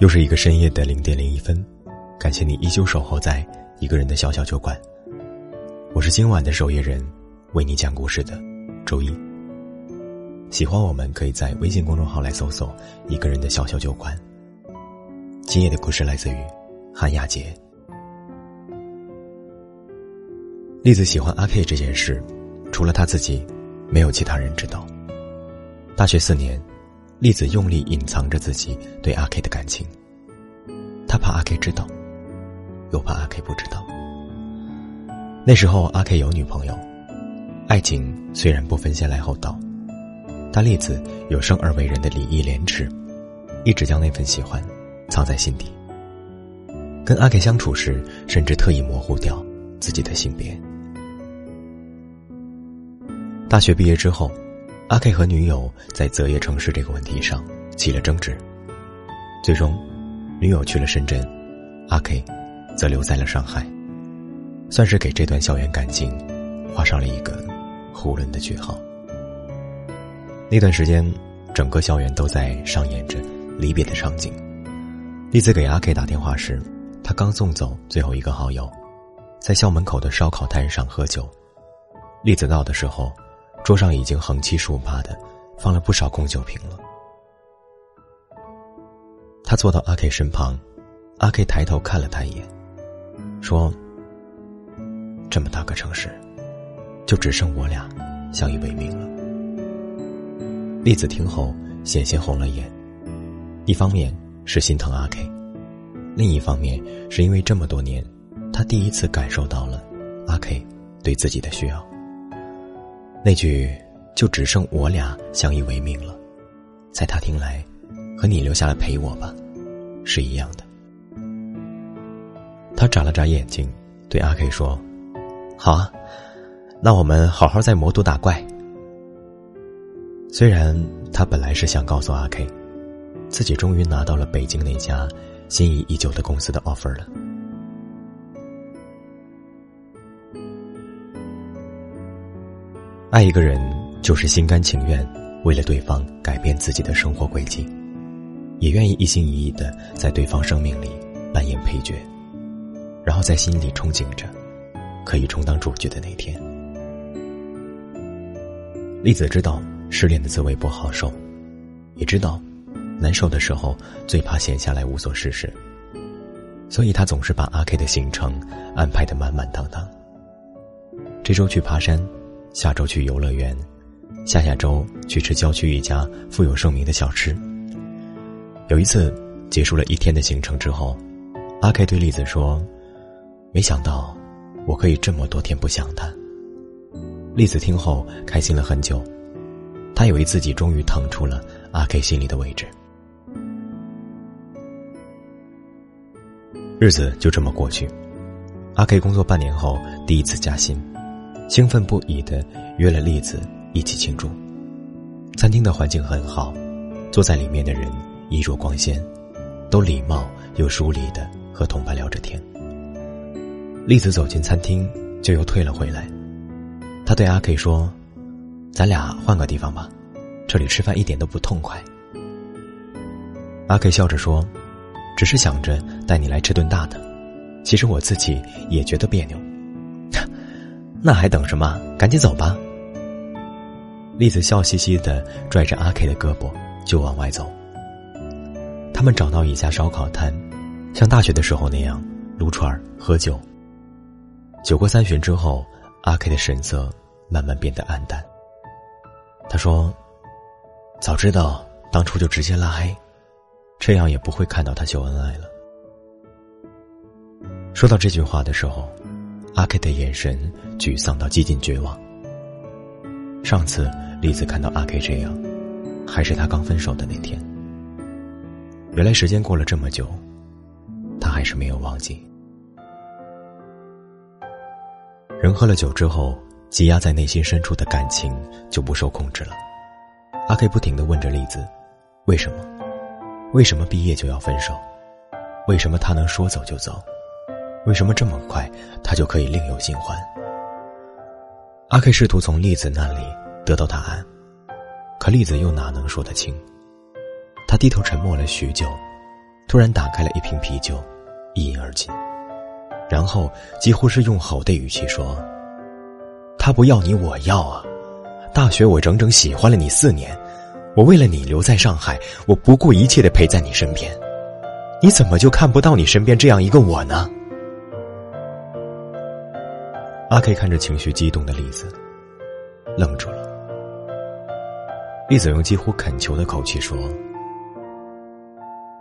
又是一个深夜的零点零一分，感谢你依旧守候在一个人的小小酒馆。我是今晚的守夜人，为你讲故事的周一。喜欢我们可以在微信公众号来搜索“一个人的小小酒馆”。今夜的故事来自于韩亚杰。栗子喜欢阿 K 这件事，除了他自己，没有其他人知道。大学四年。栗子用力隐藏着自己对阿 K 的感情，他怕阿 K 知道，又怕阿 K 不知道。那时候阿 K 有女朋友，爱情虽然不分先来后到，但栗子有生而为人的礼义廉耻，一直将那份喜欢藏在心底。跟阿 K 相处时，甚至特意模糊掉自己的性别。大学毕业之后。阿 K 和女友在择业城市这个问题上起了争执，最终，女友去了深圳，阿 K 则留在了上海，算是给这段校园感情画上了一个囫囵的句号。那段时间，整个校园都在上演着离别的场景。栗子给阿 K 打电话时，他刚送走最后一个好友，在校门口的烧烤摊上喝酒。栗子到的时候。桌上已经横七竖八的放了不少空酒瓶了。他坐到阿 K 身旁，阿 K 抬头看了他一眼，说：“这么大个城市，就只剩我俩相依为命了。”栗子听后险些红了眼，一方面是心疼阿 K，另一方面是因为这么多年，他第一次感受到了阿 K 对自己的需要。那句“就只剩我俩相依为命了”，在他听来，和你留下来陪我吧，是一样的。他眨了眨眼睛，对阿 K 说：“好啊，那我们好好在魔都打怪。”虽然他本来是想告诉阿 K，自己终于拿到了北京那家心仪已久的公司的 offer 了。爱一个人，就是心甘情愿为了对方改变自己的生活轨迹，也愿意一心一意的在对方生命里扮演配角，然后在心里憧憬着可以充当主角的那天。栗子知道失恋的滋味不好受，也知道难受的时候最怕闲下来无所事事，所以他总是把阿 K 的行程安排的满满当当。这周去爬山。下周去游乐园，下下周去吃郊区一家富有盛名的小吃。有一次结束了一天的行程之后，阿 K 对栗子说：“没想到我可以这么多天不想他。”栗子听后开心了很久，他以为自己终于腾出了阿 K 心里的位置。日子就这么过去，阿 K 工作半年后第一次加薪。兴奋不已的约了栗子一起庆祝。餐厅的环境很好，坐在里面的人衣着光鲜，都礼貌又疏离的和同伴聊着天。栗子走进餐厅，就又退了回来。他对阿 K 说：“咱俩换个地方吧，这里吃饭一点都不痛快。”阿 K 笑着说：“只是想着带你来吃顿大的，其实我自己也觉得别扭。”那还等什么？赶紧走吧！栗子笑嘻嘻的拽着阿 K 的胳膊就往外走。他们找到一家烧烤摊，像大学的时候那样撸串喝酒。酒过三巡之后，阿 K 的神色慢慢变得黯淡。他说：“早知道当初就直接拉黑，这样也不会看到他秀恩爱了。”说到这句话的时候。阿 K 的眼神沮丧到接近绝望。上次栗子看到阿 K 这样，还是他刚分手的那天。原来时间过了这么久，他还是没有忘记。人喝了酒之后，积压在内心深处的感情就不受控制了。阿 K 不停的问着栗子：“为什么？为什么毕业就要分手？为什么他能说走就走？”为什么这么快，他就可以另有新欢？阿 K 试图从栗子那里得到答案，可栗子又哪能说得清？他低头沉默了许久，突然打开了一瓶啤酒，一饮而尽，然后几乎是用吼的语气说：“他不要你，我要啊！大学我整整喜欢了你四年，我为了你留在上海，我不顾一切的陪在你身边，你怎么就看不到你身边这样一个我呢？”阿 K 看着情绪激动的栗子，愣住了。栗子用几乎恳求的口气说：“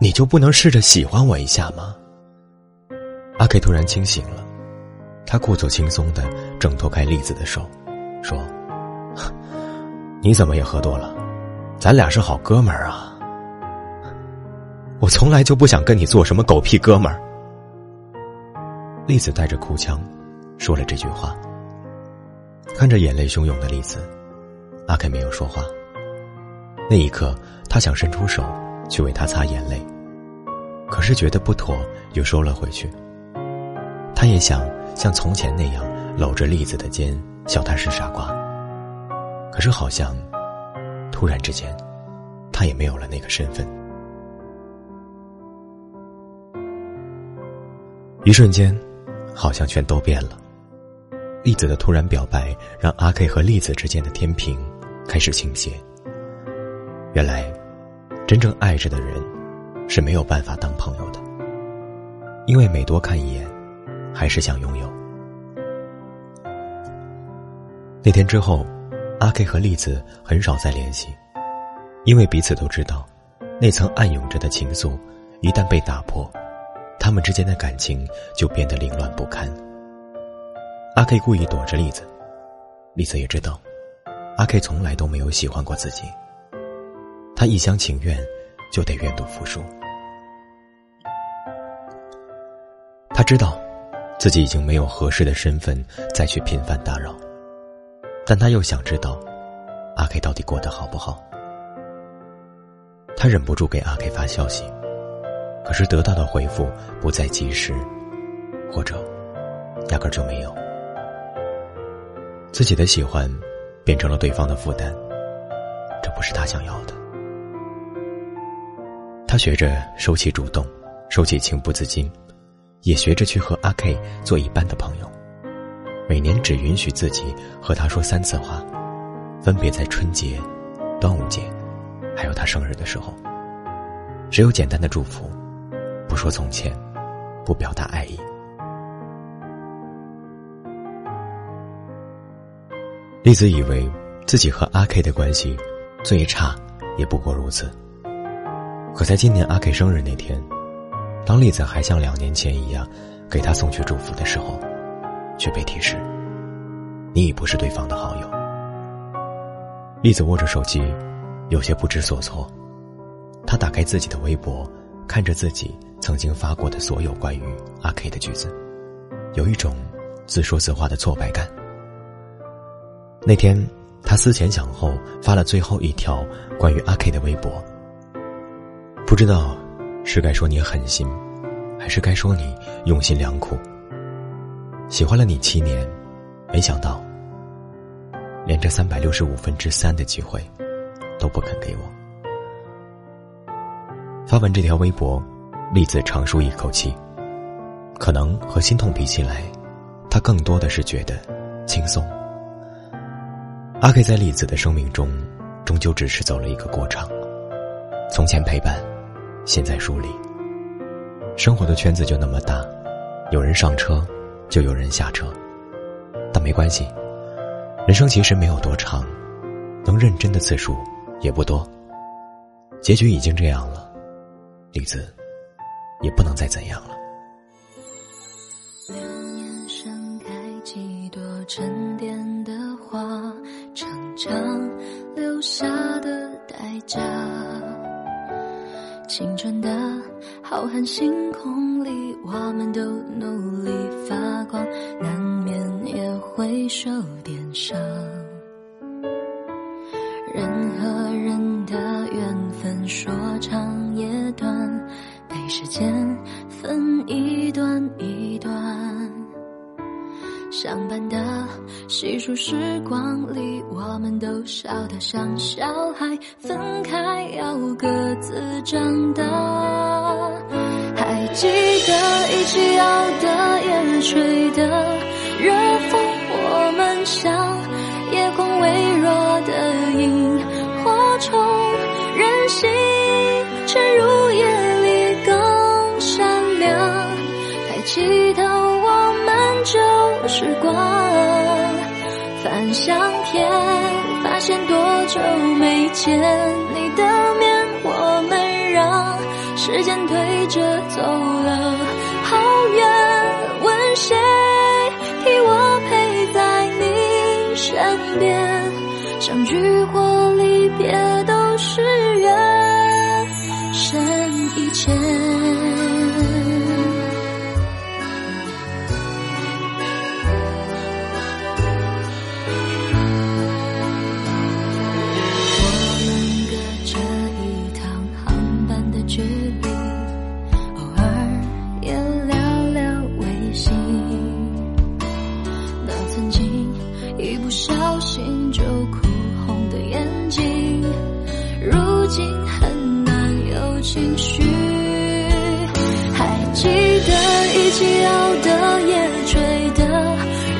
你就不能试着喜欢我一下吗？”阿 K 突然清醒了，他故作轻松的挣脱开栗子的手，说：“你怎么也喝多了？咱俩是好哥们儿啊！我从来就不想跟你做什么狗屁哥们儿。”栗子带着哭腔。说了这句话，看着眼泪汹涌的栗子，阿凯没有说话。那一刻，他想伸出手去为他擦眼泪，可是觉得不妥，又收了回去。他也想像从前那样搂着栗子的肩，笑他是傻瓜。可是好像，突然之间，他也没有了那个身份。一瞬间，好像全都变了。栗子的突然表白，让阿 K 和栗子之间的天平开始倾斜。原来，真正爱着的人是没有办法当朋友的，因为每多看一眼，还是想拥有。那天之后，阿 K 和栗子很少再联系，因为彼此都知道，那层暗涌着的情愫，一旦被打破，他们之间的感情就变得凌乱不堪。阿 K 故意躲着栗子，栗子也知道，阿 K 从来都没有喜欢过自己。他一厢情愿，就得愿赌服输。他知道，自己已经没有合适的身份再去频繁打扰，但他又想知道，阿 K 到底过得好不好。他忍不住给阿 K 发消息，可是得到的回复不再及时，或者压根就没有。自己的喜欢，变成了对方的负担，这不是他想要的。他学着收起主动，收起情不自禁，也学着去和阿 K 做一般的朋友。每年只允许自己和他说三次话，分别在春节、端午节，还有他生日的时候。只有简单的祝福，不说从前，不表达爱意。栗子以为自己和阿 K 的关系最差也不过如此。可在今年阿 K 生日那天，当栗子还像两年前一样给他送去祝福的时候，却被提示：“你已不是对方的好友。”栗子握着手机，有些不知所措。他打开自己的微博，看着自己曾经发过的所有关于阿 K 的句子，有一种自说自话的挫败感。那天，他思前想后发了最后一条关于阿 K 的微博。不知道是该说你狠心，还是该说你用心良苦。喜欢了你七年，没想到连这三百六十五分之三的机会都不肯给我。发完这条微博，栗子长舒一口气。可能和心痛比起来，他更多的是觉得轻松。阿 K 在栗子的生命中，终究只是走了一个过场。从前陪伴，现在疏离。生活的圈子就那么大，有人上车，就有人下车。但没关系，人生其实没有多长，能认真的次数也不多。结局已经这样了，李子也不能再怎样了。青春的浩瀚星空里，我们都努力发光，难免也会受点伤。人和人的缘分说长也短，被时间分一段一段。相伴的细数时光里，我们都笑得像小孩。分开要各自长大。还记得一起熬的夜，吹的热风，我们像夜空微弱的萤火虫，任性沉入夜里更闪亮。抬起头，我们就时光翻相片，发现多久没见你的面，我们让时间推着走了。如今很难有情绪。还记得一起熬的夜，吹的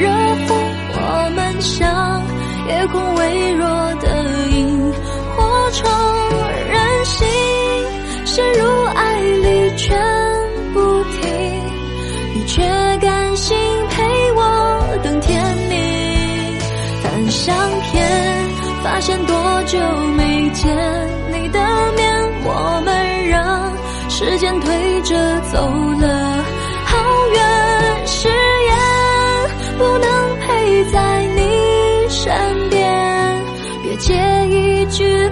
热风，我们像夜空微弱的萤火虫，任性陷入爱里全不停，你却甘心陪我等天明。翻相片，发现多久没见，我们让时间推着走了好远，誓言不能陪在你身边，别介意距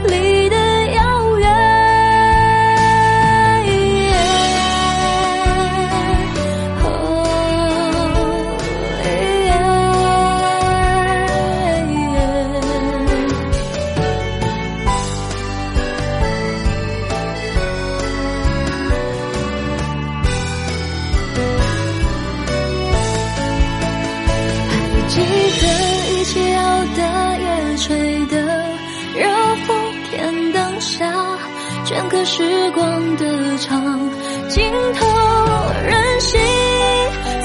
镌刻时光的长镜头，任性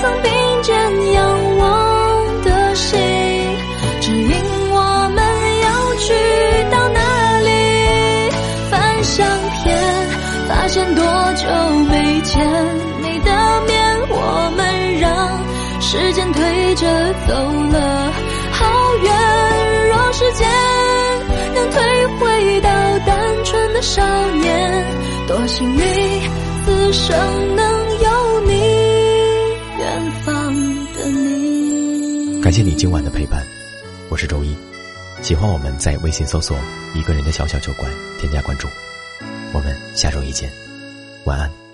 曾并肩仰望的心，指引我们要去到哪里。翻相片，发现多久没见？你的面，我们让时间推着走了。少年，多幸运，此生能有你，远方的你。感谢你今晚的陪伴，我是周一。喜欢我们在微信搜索“一个人的小小酒馆”，添加关注。我们下周一见，晚安。